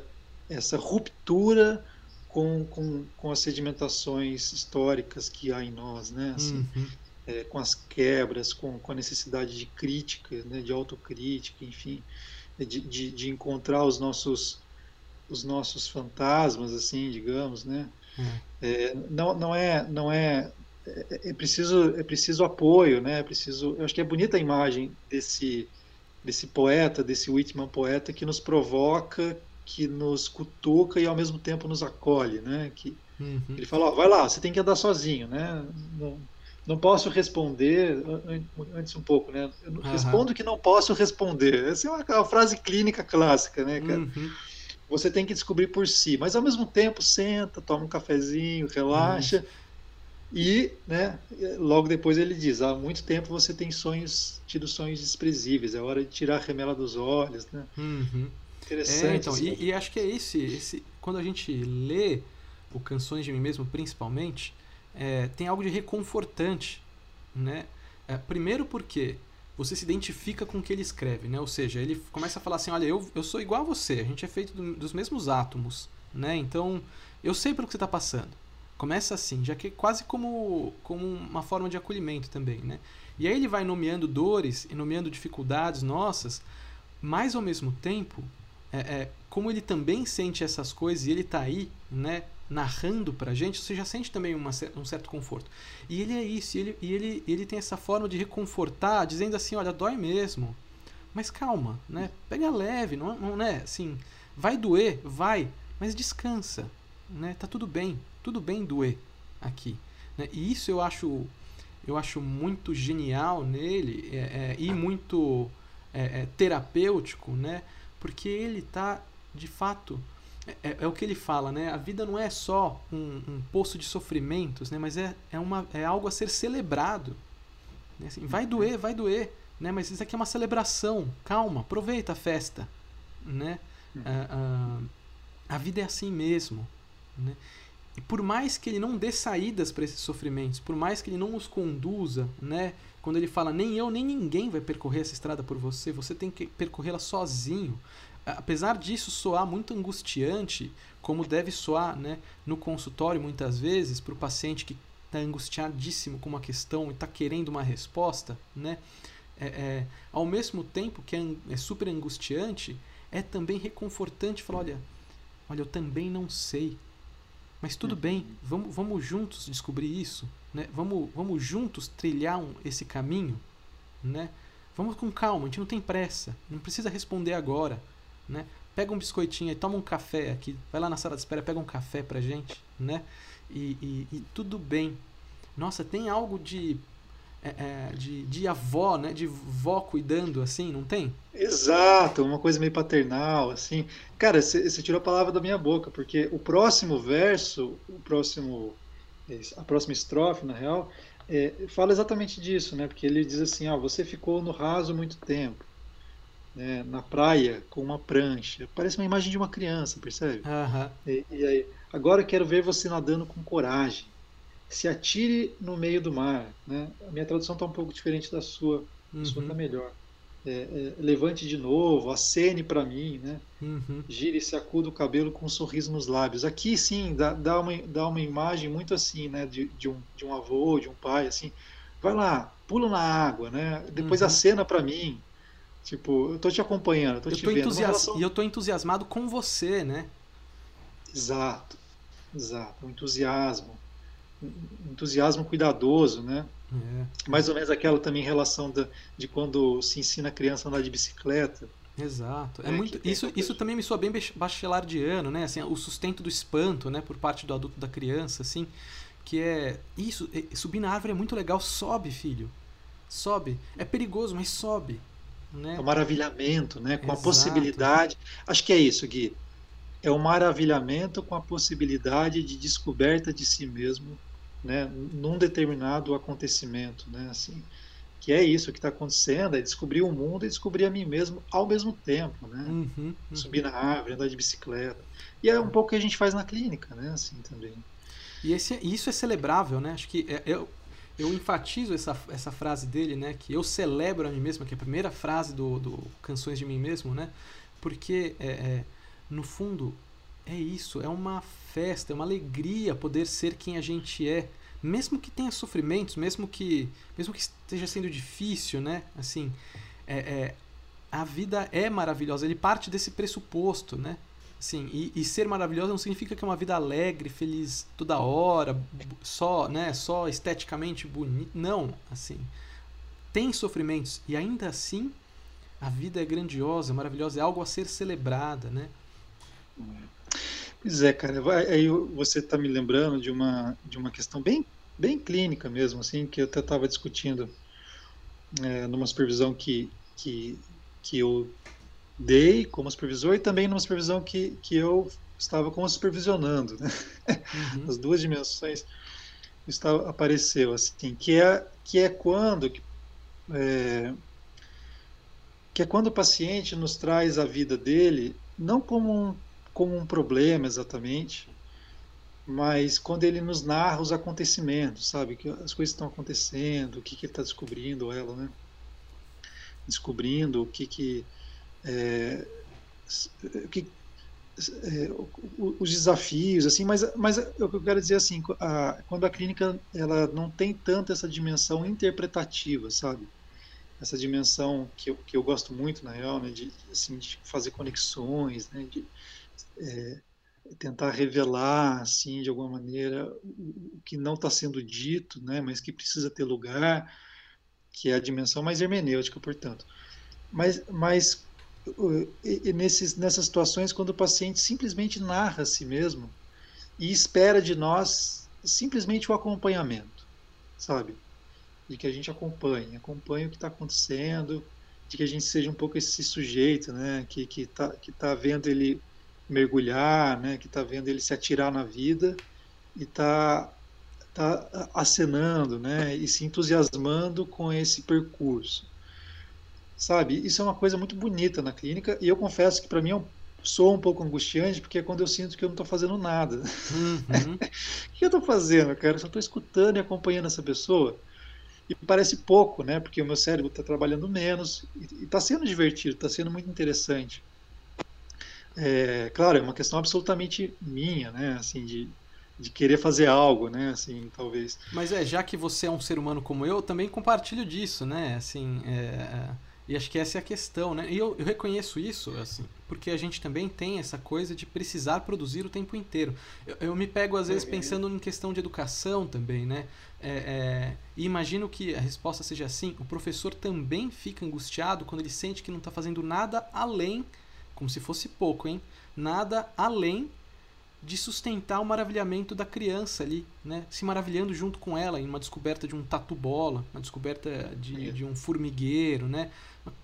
uhum. essa ruptura com, com, com as sedimentações históricas que há em nós, né? Assim, uhum é, com as quebras, com, com a necessidade de crítica, né, de autocrítica, enfim, de, de, de, encontrar os nossos os nossos fantasmas, assim, digamos, né? Hum. É, não, não é não é, é é preciso é preciso apoio, né? É preciso, eu acho que é bonita a imagem desse desse poeta, desse Whitman poeta que nos provoca, que nos cutuca e ao mesmo tempo nos acolhe, né? Que uhum. ele fala, ó, vai lá, você tem que andar sozinho, né? Não, não posso responder antes um pouco, né? Eu uhum. Respondo que não posso responder. Essa é uma, uma frase clínica clássica, né, cara? Uhum. Você tem que descobrir por si, mas ao mesmo tempo senta, toma um cafezinho, relaxa. Uhum. E, né, logo depois ele diz: há muito tempo você tem sonhos, tido sonhos desprezíveis, é hora de tirar a remela dos olhos, né? Uhum. Interessante. É, então, e, e, acho que é esse, esse. Quando a gente lê o Canções de Mim Mesmo, principalmente, é, tem algo de reconfortante, né? É, primeiro porque você se identifica com o que ele escreve, né? Ou seja, ele começa a falar assim, olha, eu, eu sou igual a você, a gente é feito do, dos mesmos átomos, né? Então, eu sei pelo que você está passando. Começa assim, já que quase como, como uma forma de acolhimento também, né? E aí ele vai nomeando dores e nomeando dificuldades nossas, mas ao mesmo tempo, é, é, como ele também sente essas coisas e ele está aí, né, narrando pra gente, você já sente também uma, um certo conforto. E ele é isso, ele, e ele, ele tem essa forma de reconfortar, dizendo assim, olha, dói mesmo, mas calma, né? Pega leve, não, não é assim, vai doer, vai, mas descansa, né? Tá tudo bem, tudo bem doer aqui. Né? E isso eu acho, eu acho muito genial nele é, é, e muito é, é terapêutico, né? Porque ele tá de fato é, é, o que ele fala, né? A vida não é só um, um poço de sofrimentos, né? Mas é, é, uma, é algo a ser celebrado. Né? Assim, vai doer, vai doer, né? Mas isso aqui é uma celebração. Calma, aproveita a festa, né? A, a, a vida é assim mesmo, né? E por mais que ele não dê saídas para esses sofrimentos, por mais que ele não os conduza, né? Quando ele fala nem eu nem ninguém vai percorrer essa estrada por você, você tem que percorrê-la sozinho apesar disso soar muito angustiante, como deve soar né, no consultório muitas vezes, para o paciente que está angustiadíssimo com uma questão e está querendo uma resposta, né, é, é, ao mesmo tempo que é, é, super angustiante, é também reconfortante falar: olha, olha, eu também não sei. Mas tudo bem, uhum. vamos, vamos juntos descobrir isso, né? vamos, vamos juntos trilhar um, esse caminho. Né? Vamos com calma, a gente não tem pressa, não precisa responder agora né? Pega um biscoitinho e toma um café aqui, vai lá na sala de espera, pega um café pra gente, né? E, e, e tudo bem. Nossa, tem algo de, é, é, de, de avó, né? De vó cuidando, assim, não tem? Exato, uma coisa meio paternal, assim. Cara, você tirou a palavra da minha boca, porque o próximo verso, o próximo, a próxima estrofe, na real, é, fala exatamente disso, né? Porque ele diz assim, ó, você ficou no raso muito tempo né, na praia com uma prancha. Parece uma imagem de uma criança, percebe? Uhum. E, e, aí, agora quero ver você nadando com coragem. Se atire no meio do mar. Né? A minha tradução está um pouco diferente da sua. A sua está uhum. melhor. É, é, levante de novo, acene para mim, né? Uhum. Gire e sacuda o cabelo com um sorriso nos lábios. Aqui sim dá, dá, uma, dá uma imagem muito assim, né? De, de, um, de um avô, de um pai, assim. Vai lá, pula na água, né? Depois uhum. acena para mim, Tipo, eu tô te acompanhando, eu tô eu te tô vendo. Relação... E eu tô entusiasmado com você, né? Exato, exato. Um entusiasmo. Um entusiasmo cuidadoso, né? É. Mais ou menos aquela também relação da, de quando se ensina a criança a andar de bicicleta. Exato. É, é muito, isso, isso também me soa bem bachelardiano, né? Assim, o sustento do espanto, né? Por parte do adulto da criança, assim. Que é. Isso, subir na árvore é muito legal. Sobe, filho. Sobe. É perigoso, mas sobe. Né? É o maravilhamento, né? com Exato. a possibilidade. Acho que é isso, Gui. É o maravilhamento com a possibilidade de descoberta de si mesmo, né? num determinado acontecimento, né? Assim, que é isso que está acontecendo, é descobrir o mundo e descobrir a mim mesmo ao mesmo tempo, né? Uhum, uhum. Subir na árvore, andar de bicicleta. E é um pouco o que a gente faz na clínica, né? Assim também. E esse, isso é celebrável, né? Acho que é, eu, eu enfatizo essa, essa frase dele, né? Que eu celebro a mim mesmo, que é a primeira frase do, do Canções de Mim Mesmo, né? Porque, é, é, no fundo, é isso. É uma festa, é uma alegria poder ser quem a gente é. Mesmo que tenha sofrimentos, mesmo que, mesmo que esteja sendo difícil, né? Assim, é, é a vida é maravilhosa. Ele parte desse pressuposto, né? Sim, e, e, ser maravilhosa não significa que é uma vida alegre, feliz toda hora, só, né, só esteticamente bonita. Não, assim. Tem sofrimentos e ainda assim a vida é grandiosa, maravilhosa, é algo a ser celebrada, né? Pois é, cara. Aí você está me lembrando de uma de uma questão bem bem clínica mesmo, assim, que eu até estava discutindo é, numa supervisão que que que eu dei como supervisor e também numa supervisão que, que eu estava como supervisionando, né? Uhum. As duas dimensões estava, apareceu assim, que é que é quando é, que é quando o paciente nos traz a vida dele não como um, como um problema exatamente, mas quando ele nos narra os acontecimentos, sabe, que as coisas estão acontecendo, o que, que ele está descobrindo, ela, né? Descobrindo o que que é, que é, os desafios, assim, mas, mas eu quero dizer assim, a, quando a clínica ela não tem tanto essa dimensão interpretativa, sabe? Essa dimensão que eu, que eu gosto muito, na real, né, de, assim, de fazer conexões, né, de é, tentar revelar, assim, de alguma maneira, o, o que não está sendo dito, né, mas que precisa ter lugar, que é a dimensão mais hermenêutica, portanto. Mas, mas nesses, nessas situações quando o paciente simplesmente narra a si mesmo e espera de nós simplesmente o acompanhamento, sabe? De que a gente acompanhe, acompanhe o que está acontecendo, de que a gente seja um pouco esse sujeito, né? Que que está que tá vendo ele mergulhar, né? Que está vendo ele se atirar na vida e está tá acenando, né? E se entusiasmando com esse percurso sabe? Isso é uma coisa muito bonita na clínica e eu confesso que para mim é um, sou um pouco angustiante porque é quando eu sinto que eu não estou fazendo nada. Uhum. (laughs) o que eu estou fazendo, cara? Eu só estou escutando e acompanhando essa pessoa. E parece pouco, né? Porque o meu cérebro está trabalhando menos e está sendo divertido, está sendo muito interessante. É, claro, é uma questão absolutamente minha, né? Assim, de, de querer fazer algo, né? Assim, talvez. Mas é, já que você é um ser humano como eu, também compartilho disso, né? Assim, é e acho que essa é a questão, né? E eu, eu, reconheço isso, assim, porque a gente também tem essa coisa de precisar produzir o tempo inteiro. Eu, eu me pego, às vezes, pensando em questão de educação também, né? É, é, e imagino que a resposta seja assim: o professor também fica angustiado quando ele sente que não está fazendo nada além, como se fosse pouco, hein? Nada além de sustentar o maravilhamento da criança ali, né? Se maravilhando junto com ela em uma descoberta de um tatu-bola, uma descoberta de, é. de um formigueiro, né?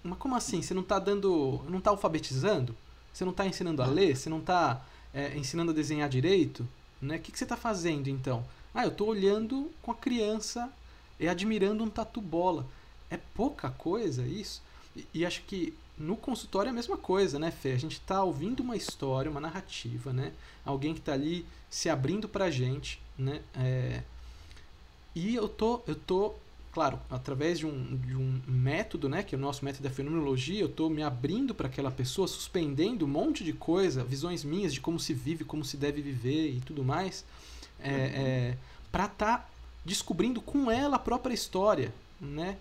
Mas como assim? Você não está dando. não está alfabetizando? Você não está ensinando a ler? Você não está é, ensinando a desenhar direito? Né? O que, que você está fazendo então? Ah, eu estou olhando com a criança e admirando um tatu bola. É pouca coisa isso? E, e, acho que no consultório é a mesma coisa, né, Fê? A gente está ouvindo uma história, uma narrativa, né? Alguém que está ali se abrindo para a gente, né? É... E eu tô, eu tô claro, através de um, de um método, né, que é o nosso método da fenomenologia, eu estou me abrindo para aquela pessoa, suspendendo um monte de coisa, visões minhas de como se vive, como se deve viver e tudo mais, é, é, para estar tá descobrindo com ela a própria história, né?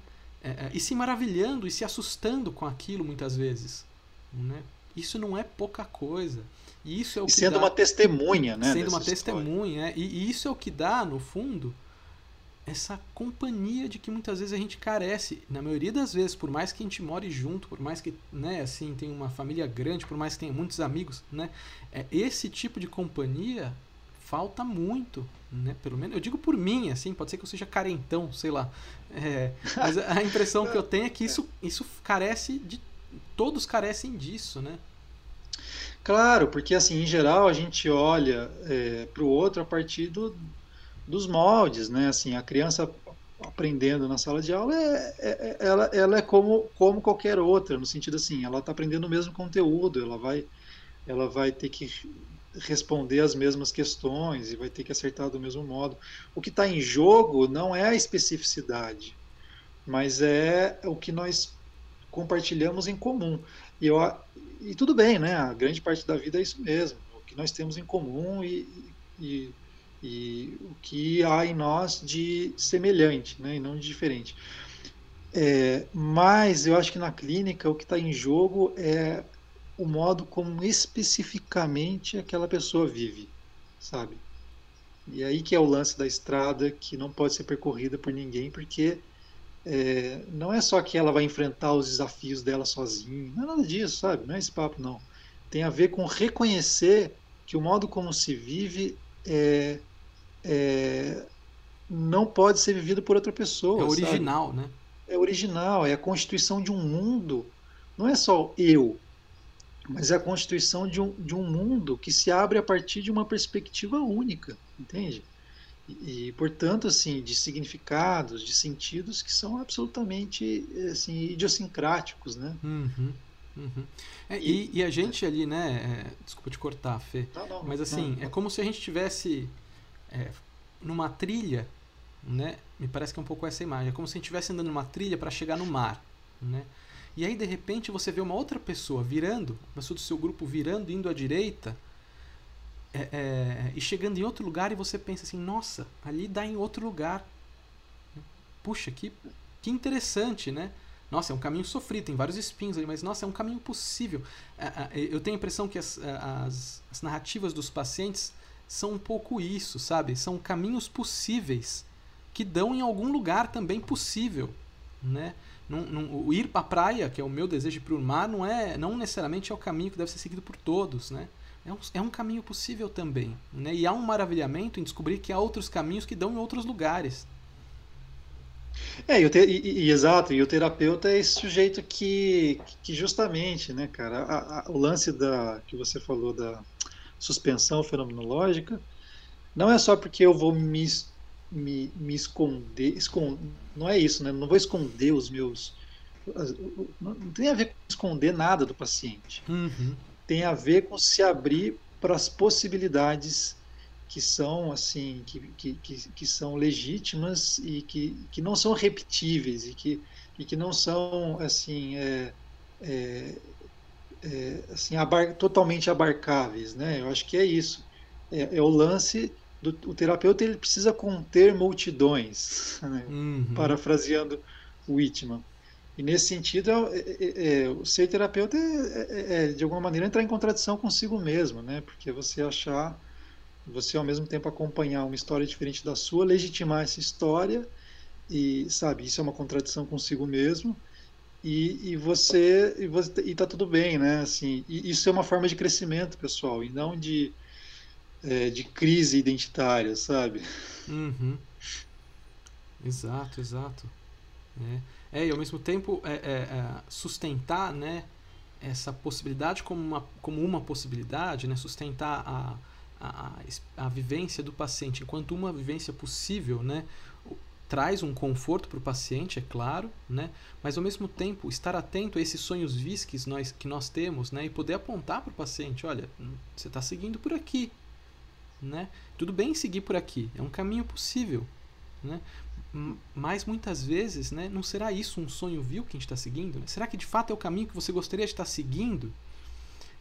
É, é, e se maravilhando e se assustando com aquilo muitas vezes, né? Isso não é pouca coisa. E isso é o e sendo dá, uma testemunha, né? Sendo uma testemunha, e, e isso é o que dá, no fundo, essa companhia de que muitas vezes a gente carece. Na maioria das vezes, por mais que a gente more junto, por mais que, né, assim, tenha uma família grande, por mais que tenha muitos amigos, né, é, esse tipo de companhia falta muito, né? Pelo menos eu digo por mim, assim, pode ser que eu seja carentão, sei lá. É, mas a impressão que eu (laughs) tenho é que isso, isso carece de todos carecem disso, né? Claro, porque assim, em geral a gente olha é, para o outro a partir do, dos moldes, né? Assim, a criança aprendendo na sala de aula é, é, é ela, ela é como, como qualquer outra, no sentido assim, ela está aprendendo o mesmo conteúdo, ela vai, ela vai ter que responder as mesmas questões e vai ter que acertar do mesmo modo. O que está em jogo não é a especificidade, mas é o que nós compartilhamos em comum. E, eu, e tudo bem, né? A grande parte da vida é isso mesmo, o que nós temos em comum e, e e o que há em nós de semelhante, né, e não de diferente. É, mas eu acho que na clínica o que está em jogo é o modo como especificamente aquela pessoa vive, sabe? E aí que é o lance da estrada que não pode ser percorrida por ninguém, porque é, não é só que ela vai enfrentar os desafios dela sozinha, não é nada disso, sabe? Não é esse papo, não. Tem a ver com reconhecer que o modo como se vive é, é, não pode ser vivido por outra pessoa. É original, sabe? né? É original, é a constituição de um mundo. Não é só eu, mas é a constituição de um, de um mundo que se abre a partir de uma perspectiva única, entende? E, e, portanto, assim, de significados, de sentidos que são absolutamente assim, idiosincráticos, né? Uhum, uhum. É, e, e, a gente ali, né? É, desculpa te cortar, Fê. Não, não, mas assim, não, é como se a gente tivesse é, numa trilha, né? Me parece que é um pouco essa imagem. É como se a gente estivesse andando numa trilha para chegar no mar, né? E aí de repente você vê uma outra pessoa virando, uma pessoa do seu grupo virando, indo à direita, é, é, e chegando em outro lugar e você pensa assim, nossa, ali dá em outro lugar. Puxa, que, que interessante, né? Nossa, é um caminho sofrido, tem vários espinhos ali, mas nossa, é um caminho possível. Eu tenho a impressão que as, as, as narrativas dos pacientes são um pouco isso, sabe? São caminhos possíveis que dão em algum lugar também possível, né? Não, não, o ir para a praia, que é o meu desejo para o mar, não é, não necessariamente é o caminho que deve ser seguido por todos, né? É um, é um caminho possível também, né? E há um maravilhamento em descobrir que há outros caminhos que dão em outros lugares. É, e, e, e, exato, e o terapeuta é esse sujeito que, que justamente, né, cara, a, a, o lance da que você falou da suspensão fenomenológica não é só porque eu vou me, me, me esconder, esconder, não é isso, né? Não vou esconder os meus. Não tem a ver com esconder nada do paciente. Uhum. Tem a ver com se abrir para as possibilidades que são assim que, que, que, que, são legítimas e que, que não são repetíveis e que, e que não são assim é, é, é, assim abar, totalmente abarcáveis né eu acho que é isso é, é o lance do o terapeuta ele precisa conter multidões (laughs) né? uhum. parafraseando Whitman e nesse sentido é, é, é, o ser terapeuta é, de alguma maneira entrar em contradição consigo mesmo né porque você achar você ao mesmo tempo acompanhar uma história diferente da sua, legitimar essa história e sabe isso é uma contradição consigo mesmo e, e você e você e tá tudo bem, né? Assim, isso é uma forma de crescimento pessoal e não de é, de crise identitária, sabe? Uhum. Exato, exato. É. é, e ao mesmo tempo é, é, é sustentar, né? Essa possibilidade como uma, como uma possibilidade, né? Sustentar a a, a vivência do paciente enquanto uma vivência possível, né? traz um conforto para o paciente, é claro, né? mas ao mesmo tempo estar atento a esses sonhos vis que nós, que nós temos né? e poder apontar para o paciente: olha, você está seguindo por aqui. Né? Tudo bem seguir por aqui, é um caminho possível. Né? Mas muitas vezes né, não será isso um sonho vil que a gente está seguindo? Né? Será que de fato é o caminho que você gostaria de estar seguindo?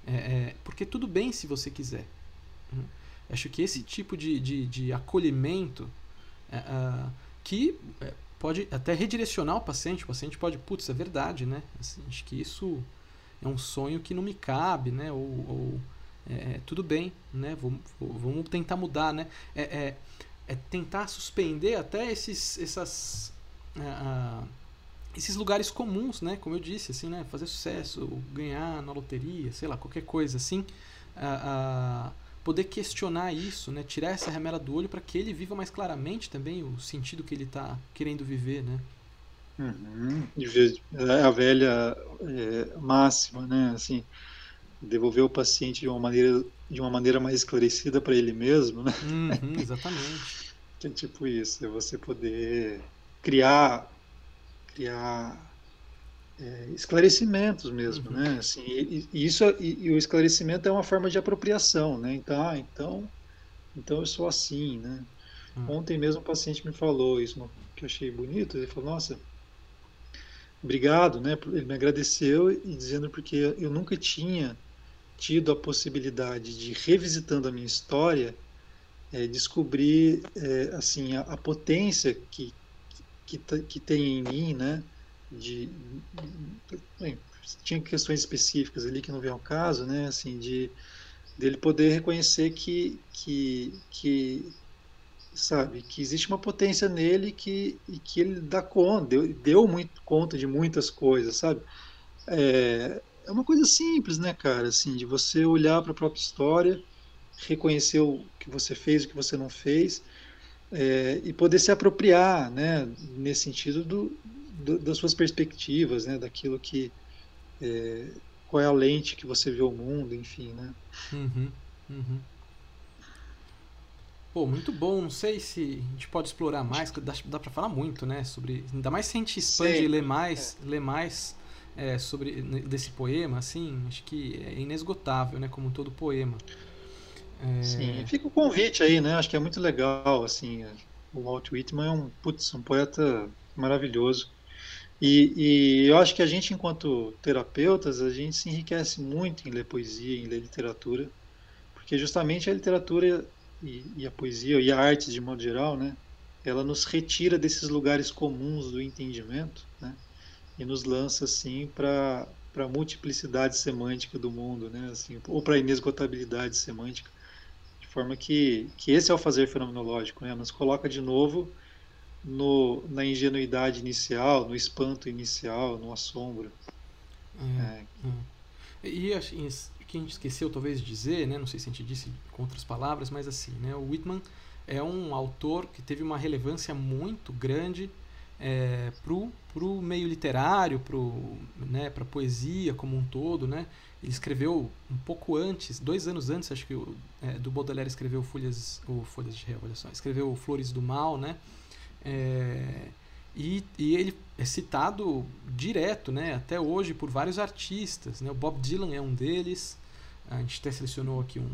É, é, porque tudo bem se você quiser. Né? Acho que esse tipo de, de, de acolhimento é, que é, pode até redirecionar o paciente, o paciente pode, putz, é verdade, né? Assim, acho que isso é um sonho que não me cabe, né? Ou, ou é, é tudo bem, né? Vamos, vamos tentar mudar, né? É, é, é tentar suspender até esses, essas, uh, esses lugares comuns, né? Como eu disse, assim, né? Fazer sucesso, ganhar na loteria, sei lá, qualquer coisa assim. Uh, uh, poder questionar isso, né? tirar essa remela do olho para que ele viva mais claramente também o sentido que ele está querendo viver, né? Uhum. É a velha é, máxima, né? Assim, devolver o paciente de uma maneira de uma maneira mais esclarecida para ele mesmo, né? Uhum, (laughs) exatamente. que é tipo isso, é você poder criar criar é, esclarecimentos mesmo, uhum. né? Assim, e, e isso e, e, o esclarecimento é uma forma de apropriação, né? Então, ah, então, então eu sou assim, né? Uhum. Ontem mesmo um paciente me falou isso que eu achei bonito. Ele falou: Nossa, obrigado, né? Ele me agradeceu e dizendo porque eu nunca tinha tido a possibilidade de revisitando a minha história é, descobrir é, assim a, a potência que, que que tem em mim, né? de bem, tinha questões específicas ali que não vem ao caso, né? Assim, de dele poder reconhecer que que que sabe que existe uma potência nele que e que ele dá conta, deu, deu muito conta de muitas coisas, sabe? É, é uma coisa simples, né, cara? Assim, de você olhar para a própria história, reconhecer o que você fez, o que você não fez, é, e poder se apropriar, né, nesse sentido do, do, das suas perspectivas, né, daquilo que é, qual é a lente que você vê o mundo, enfim, né? Uhum, uhum. Pô, muito bom. Não sei se a gente pode explorar mais, dá, dá para falar muito, né? Sobre, ainda mais se a gente expande e lê mais, é. lê mais é, sobre desse poema, assim, acho que é inesgotável, né? Como todo poema. É... Sim, fica o convite aí, né? Acho que é muito legal, assim. O Walt Whitman é um, putz, um poeta maravilhoso. E, e, eu acho que a gente, enquanto terapeutas, a gente se enriquece muito em ler poesia, em ler literatura, porque justamente a literatura e, e, a poesia e a arte de modo geral, né, ela nos retira desses lugares comuns do entendimento, né, e nos lança assim para para a multiplicidade semântica do mundo, né, assim, ou para a inesgotabilidade semântica, de forma que, que esse é o fazer fenomenológico, né, nos coloca de novo no, na ingenuidade inicial, no espanto inicial, no assombro. É, é. É. E assim, que a gente esqueceu talvez de dizer, né, não sei se a gente disse com outras palavras, mas assim, né, o Whitman é um autor que teve uma relevância muito grande é, para o meio literário, para né, a poesia como um todo. Né? Ele escreveu um pouco antes, dois anos antes, acho que o, é, do Baudelaire escreveu Folhas, ou Folhas de Réu, escreveu Flores do Mal, né? É, e, e, ele é citado direto, né, até hoje, por vários artistas. Né? O Bob Dylan é um deles. A gente até selecionou aqui um,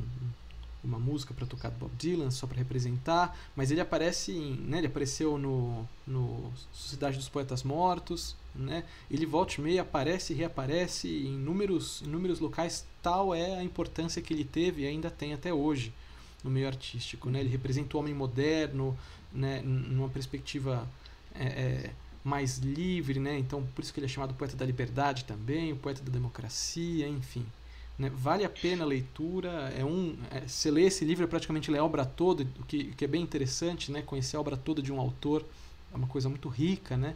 uma música para tocar do Bob Dylan, só para representar. Mas ele aparece em, né, ele apareceu no, no Sociedade dos Poetas Mortos. Né? Ele volta e meia aparece e reaparece em inúmeros, inúmeros locais. Tal é a importância que ele teve e ainda tem até hoje no meio artístico. Né? Ele representa o homem moderno né, numa perspectiva é, é, mais livre, né? Então por isso que ele é chamado poeta da liberdade também, o poeta da democracia, enfim. Né? Vale a pena a leitura. É um, é, você lê esse livro é praticamente ler a obra toda, o que, que é bem interessante, né? Conhecer a obra toda de um autor é uma coisa muito rica, né?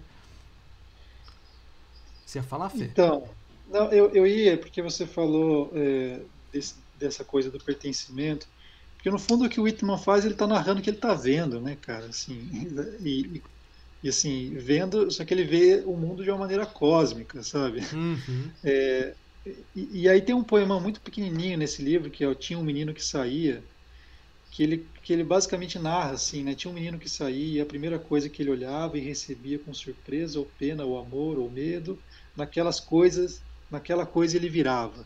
Você ia falar, Fê? Então, não, eu, eu ia, porque você falou é, desse, dessa coisa do pertencimento. Porque no fundo o que o Whitman faz, ele está narrando o que ele está vendo, né, cara? Assim, (laughs) e, e, assim, vendo, só que ele vê o mundo de uma maneira cósmica, sabe? Uhum. É, e, e, aí tem um poema muito pequenininho nesse livro, que é o Tinha um Menino que Saía, que ele, que ele basicamente narra assim, né? Tinha um menino que saía e a primeira coisa que ele olhava e recebia com surpresa ou pena ou amor ou medo, naquelas coisas, naquela coisa ele virava.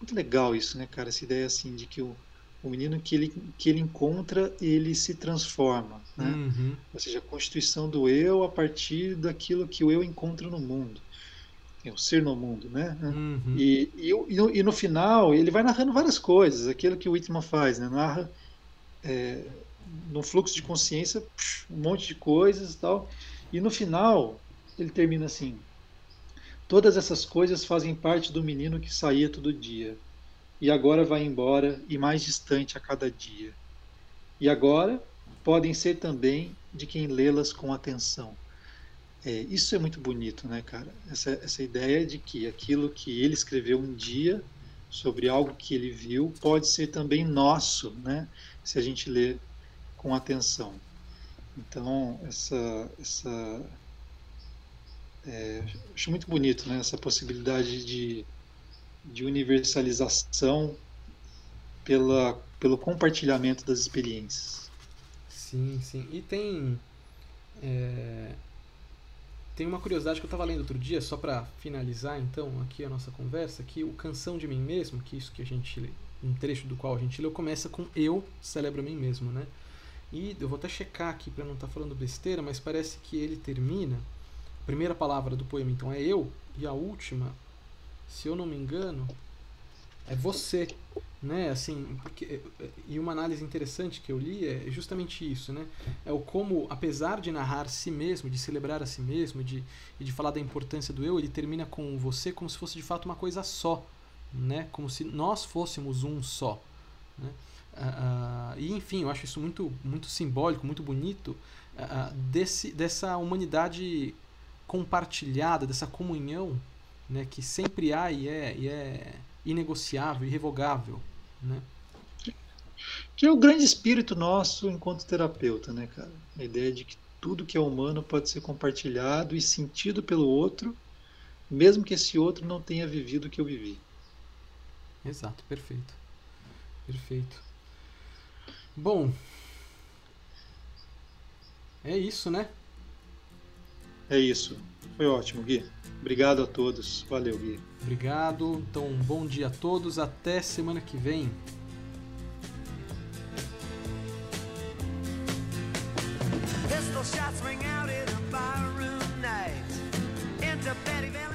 Muito legal isso, né, cara? Essa ideia assim de que o o menino que ele, que ele encontra, ele se transforma. Né? Uhum. Ou seja, a constituição do eu a partir daquilo que o eu encontra no mundo. É o ser no mundo, né? Uhum. E, e, e, no, final, ele vai narrando várias coisas, aquilo que o Whitman faz, né? Narra é, no fluxo de consciência um monte de coisas e tal. E no final, ele termina assim: Todas essas coisas fazem parte do menino que saía todo dia e agora vai embora e mais distante a cada dia. E agora podem ser também de quem lê-las com atenção. É, isso é muito bonito, né, cara? Essa, essa ideia de que aquilo que ele escreveu um dia sobre algo que ele viu pode ser também nosso, né? Se a gente lê com atenção. Então, essa, essa é, acho muito bonito, né? Essa possibilidade de de universalização pela, pelo compartilhamento das experiências. Sim, sim. E tem. É, tem uma curiosidade que eu estava lendo outro dia, só para finalizar então aqui a nossa conversa, que o Canção de Mim Mesmo, que isso que a gente um trecho do qual a gente leu, começa com Eu celebro a mim mesmo, né? E eu vou até checar aqui para não estar tá falando besteira, mas parece que ele termina. A primeira palavra do poema então é eu, e a última se eu não me engano, é você, né? Assim, porque e uma análise interessante que eu li é justamente isso, né? É o como, apesar de narrar si mesmo, de celebrar a si mesmo, de e de falar da importância do eu, ele termina com você como se fosse de fato uma coisa só, né? Como se nós fôssemos um só, né? Uh, e enfim, eu acho isso muito muito simbólico, muito bonito uh, desse dessa humanidade compartilhada, dessa comunhão né, que sempre há e é, e é inegociável, irrevogável. Né? Que é o grande espírito nosso enquanto terapeuta, né, cara? A ideia de que tudo que é humano pode ser compartilhado e sentido pelo outro, mesmo que esse outro não tenha vivido o que eu vivi. Exato, perfeito. Perfeito. Bom, é isso, né? É isso. Foi ótimo, Gui. Obrigado a todos. Valeu, Gui. Obrigado. Então, um bom dia a todos. Até semana que vem. Pistol shots ring out in a barroom night. Into Betty Valley.